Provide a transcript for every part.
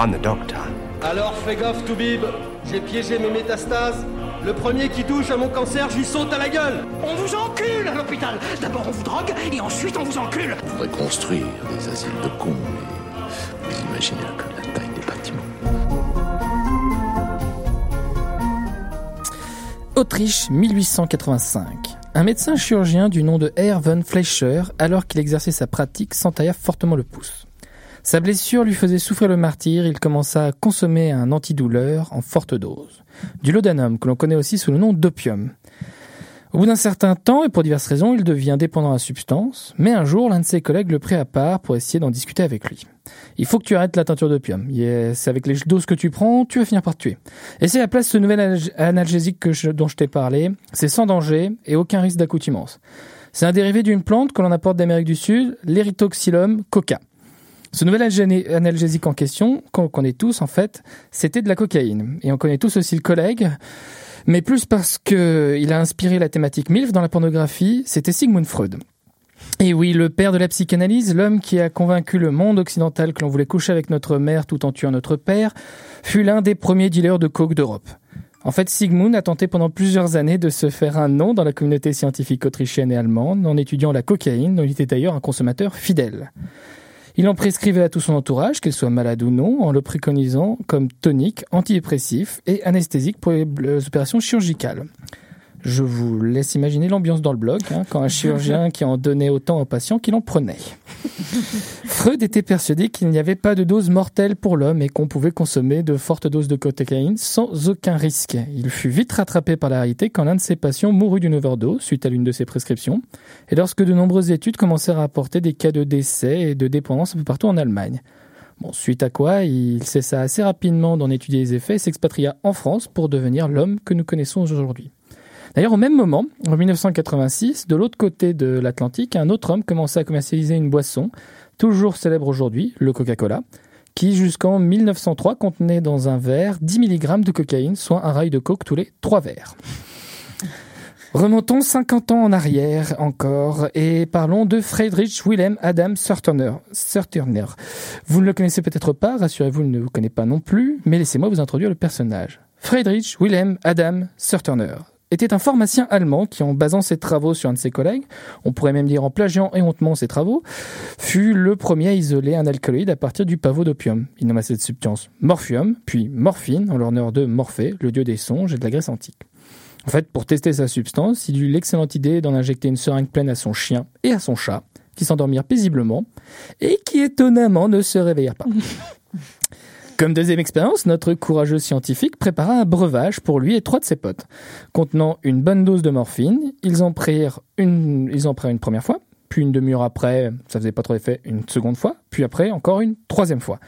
I'm the doctor. Alors fais gaffe, Toubib. J'ai piégé mes métastases. Le premier qui touche à mon cancer, j'y saute à la gueule. On vous encule à l'hôpital. D'abord on vous drogue et ensuite on vous encule. On pourrait construire des asiles de cons, mais vous imaginez un peu la taille des bâtiments. Autriche, 1885. Un médecin chirurgien du nom de Herr von Fleischer, alors qu'il exerçait sa pratique, s'entailla fortement le pouce. Sa blessure lui faisait souffrir le martyr, il commença à consommer un antidouleur en forte dose. Du laudanum, que l'on connaît aussi sous le nom d'opium. Au bout d'un certain temps, et pour diverses raisons, il devient dépendant à la substance, mais un jour, l'un de ses collègues le prit à part pour essayer d'en discuter avec lui. Il faut que tu arrêtes la teinture d'opium. C'est avec les doses que tu prends, tu vas finir par te tuer. Et c'est la place ce nouvel analgésique que dont je t'ai parlé. C'est sans danger et aucun risque d'accoutumance. C'est un dérivé d'une plante que l'on apporte d'Amérique du Sud, l'Erythoxylum coca. Ce nouvel analgésique en question, qu'on connaît tous en fait, c'était de la cocaïne. Et on connaît tous aussi le collègue, mais plus parce qu'il a inspiré la thématique MILF dans la pornographie, c'était Sigmund Freud. Et oui, le père de la psychanalyse, l'homme qui a convaincu le monde occidental que l'on voulait coucher avec notre mère tout en tuant notre père, fut l'un des premiers dealers de coke d'Europe. En fait, Sigmund a tenté pendant plusieurs années de se faire un nom dans la communauté scientifique autrichienne et allemande en étudiant la cocaïne, dont il était d'ailleurs un consommateur fidèle. Il en prescrivait à tout son entourage, qu'il soit malade ou non, en le préconisant comme tonique, antidépressif et anesthésique pour les opérations chirurgicales. Je vous laisse imaginer l'ambiance dans le bloc, hein, quand un chirurgien qui en donnait autant aux patients qu'il en prenait. Freud était persuadé qu'il n'y avait pas de dose mortelle pour l'homme et qu'on pouvait consommer de fortes doses de cocaïne sans aucun risque. Il fut vite rattrapé par la réalité quand l'un de ses patients mourut d'une overdose suite à l'une de ses prescriptions, et lorsque de nombreuses études commencèrent à apporter des cas de décès et de dépendance un peu partout en Allemagne. Suite à quoi, il cessa assez rapidement d'en étudier les effets et s'expatria en France pour devenir l'homme que nous connaissons aujourd'hui. D'ailleurs, au même moment, en 1986, de l'autre côté de l'Atlantique, un autre homme commençait à commercialiser une boisson, toujours célèbre aujourd'hui, le Coca-Cola, qui jusqu'en 1903 contenait dans un verre 10 mg de cocaïne, soit un rail de coke tous les 3 verres. Remontons 50 ans en arrière encore et parlons de Friedrich Wilhelm Adam Surturner. Surturner. Vous ne le connaissez peut-être pas, rassurez-vous, il ne vous connaît pas non plus, mais laissez-moi vous introduire le personnage. Friedrich Wilhelm Adam Surturner était un pharmacien allemand qui, en basant ses travaux sur un de ses collègues, on pourrait même dire en plagiant et hontement ses travaux, fut le premier à isoler un alcaloïde à partir du pavot d'opium. Il nomma cette substance morphium, puis morphine, en l'honneur de Morphée, le dieu des songes et de la Grèce antique. En fait, pour tester sa substance, il eut l'excellente idée d'en injecter une seringue pleine à son chien et à son chat, qui s'endormirent paisiblement et qui étonnamment ne se réveillèrent pas. Comme deuxième expérience, notre courageux scientifique prépara un breuvage pour lui et trois de ses potes. Contenant une bonne dose de morphine, ils en prirent une, ils en prirent une première fois, puis une demi-heure après, ça faisait pas trop d'effet, une seconde fois, puis après encore une troisième fois.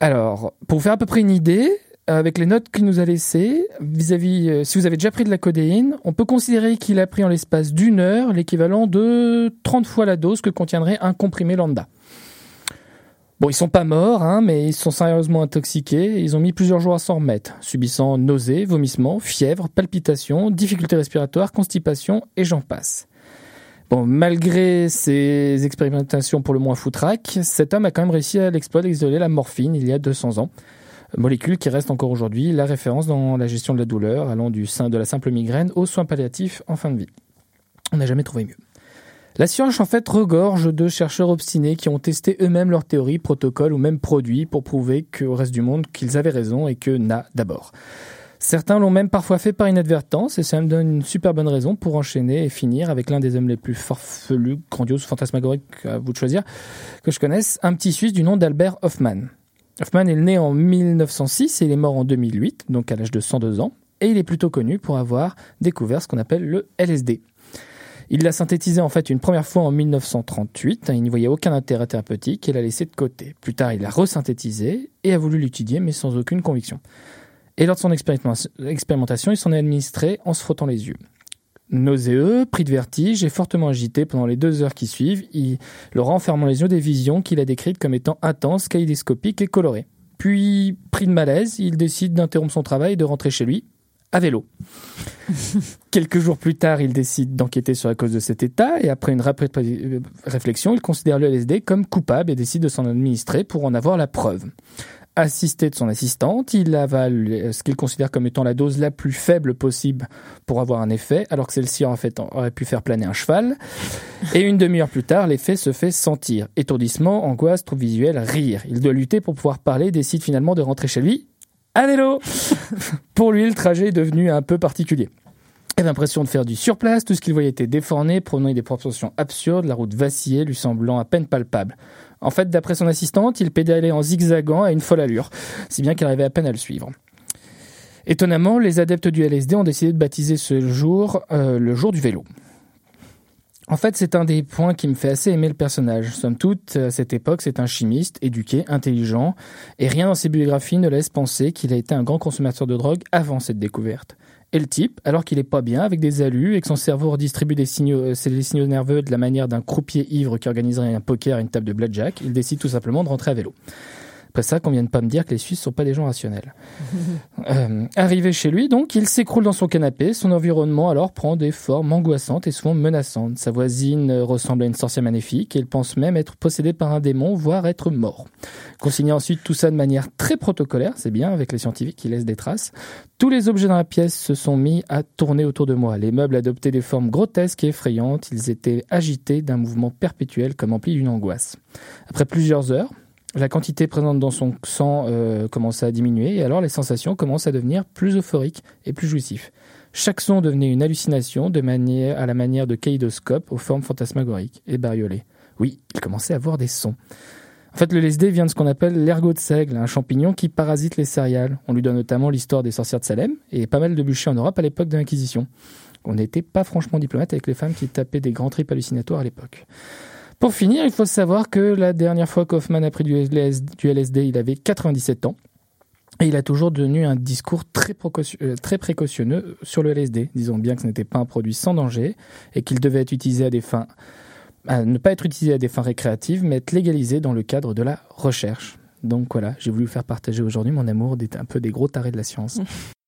Alors, pour vous faire à peu près une idée, avec les notes qu'il nous a laissées, vis-à-vis, euh, si vous avez déjà pris de la codéine, on peut considérer qu'il a pris en l'espace d'une heure l'équivalent de 30 fois la dose que contiendrait un comprimé lambda. Bon, ils sont pas morts, hein, mais ils sont sérieusement intoxiqués. ils ont mis plusieurs jours à s'en remettre, subissant nausées, vomissements, fièvre, palpitations, difficultés respiratoires, constipation et j'en passe. Bon, malgré ces expérimentations pour le moins foutraques, cet homme a quand même réussi à l'exploit d'isoler la morphine il y a 200 ans. Molécule qui reste encore aujourd'hui la référence dans la gestion de la douleur, allant du sein de la simple migraine aux soins palliatifs en fin de vie. On n'a jamais trouvé mieux. La science en fait regorge de chercheurs obstinés qui ont testé eux-mêmes leurs théories, protocoles ou même produits pour prouver qu'au reste du monde qu'ils avaient raison et que n'a d'abord. Certains l'ont même parfois fait par inadvertance et ça me donne une super bonne raison pour enchaîner et finir avec l'un des hommes les plus farfelus, grandioses, fantasmagoriques, à vous de choisir, que je connaisse, un petit Suisse du nom d'Albert Hoffman. Hoffman est né en 1906 et il est mort en 2008, donc à l'âge de 102 ans, et il est plutôt connu pour avoir découvert ce qu'on appelle le LSD, il l'a synthétisé en fait une première fois en 1938. Il n'y voyait aucun intérêt thérapeutique et l'a laissé de côté. Plus tard, il l'a resynthétisé et a voulu l'étudier, mais sans aucune conviction. Et lors de son expérimentation, il s'en est administré en se frottant les yeux. Nauséeux, pris de vertige et fortement agité pendant les deux heures qui suivent, il le renfermant les yeux des visions qu'il a décrites comme étant intenses, kaléidoscopiques et colorées. Puis, pris de malaise, il décide d'interrompre son travail et de rentrer chez lui, à vélo. Quelques jours plus tard, il décide d'enquêter sur la cause de cet état et après une rapide réflexion, il considère le LSD comme coupable et décide de s'en administrer pour en avoir la preuve. assisté de son assistante. Il avale euh, ce qu'il considère comme étant la dose la plus faible possible pour avoir un effet, alors que celle-ci en fait aurait pu faire planer un cheval. Et une demi-heure plus tard, l'effet se fait sentir. Étourdissement, angoisse, trouble visuel, rire. Il doit lutter pour pouvoir parler, décide finalement de rentrer chez lui. À vélo Pour lui, le trajet est devenu un peu particulier. Il avait l'impression de faire du surplace, tout ce qu'il voyait était déformé, prenant des proportions absurdes, la route vacillait, lui semblant à peine palpable. En fait, d'après son assistante, il pédalait en zigzagant à une folle allure, si bien qu'il arrivait à peine à le suivre. Étonnamment, les adeptes du LSD ont décidé de baptiser ce jour euh, le jour du vélo. En fait, c'est un des points qui me fait assez aimer le personnage. Somme toute, à cette époque, c'est un chimiste, éduqué, intelligent, et rien dans ses biographies ne laisse penser qu'il a été un grand consommateur de drogue avant cette découverte. Et le type, alors qu'il est pas bien, avec des alus, et que son cerveau redistribue des signaux, euh, les signaux nerveux de la manière d'un croupier ivre qui organiserait un poker à une table de blackjack, il décide tout simplement de rentrer à vélo. Après ça, qu'on vienne pas me dire que les Suisses sont pas des gens rationnels. euh, arrivé chez lui, donc, il s'écroule dans son canapé. Son environnement alors prend des formes angoissantes et souvent menaçantes. Sa voisine ressemble à une sorcière magnifique et il pense même être possédé par un démon, voire être mort. Consigné ensuite tout ça de manière très protocolaire, c'est bien avec les scientifiques qui laissent des traces. Tous les objets dans la pièce se sont mis à tourner autour de moi. Les meubles adoptaient des formes grotesques et effrayantes. Ils étaient agités d'un mouvement perpétuel comme empli d'une angoisse. Après plusieurs heures, la quantité présente dans son sang euh, à diminuer et alors les sensations commencent à devenir plus euphoriques et plus jouissifs. Chaque son devenait une hallucination de manière, à la manière de kaléidoscope aux formes fantasmagoriques et bariolées. Oui, il commençait à voir des sons. En fait, le LSD vient de ce qu'on appelle l'ergot de seigle, un champignon qui parasite les céréales. On lui donne notamment l'histoire des sorcières de Salem et pas mal de bûchers en Europe à l'époque de l'Inquisition. On n'était pas franchement diplomate avec les femmes qui tapaient des grands tripes hallucinatoires à l'époque. Pour finir, il faut savoir que la dernière fois qu'Hoffman a pris du LSD, il avait 97 ans. Et il a toujours tenu un discours très, euh, précautionneux sur le LSD, disons bien que ce n'était pas un produit sans danger et qu'il devait être utilisé à des fins, ne pas être utilisé à des fins récréatives, mais être légalisé dans le cadre de la recherche. Donc voilà, j'ai voulu faire partager aujourd'hui mon amour un peu des gros tarés de la science.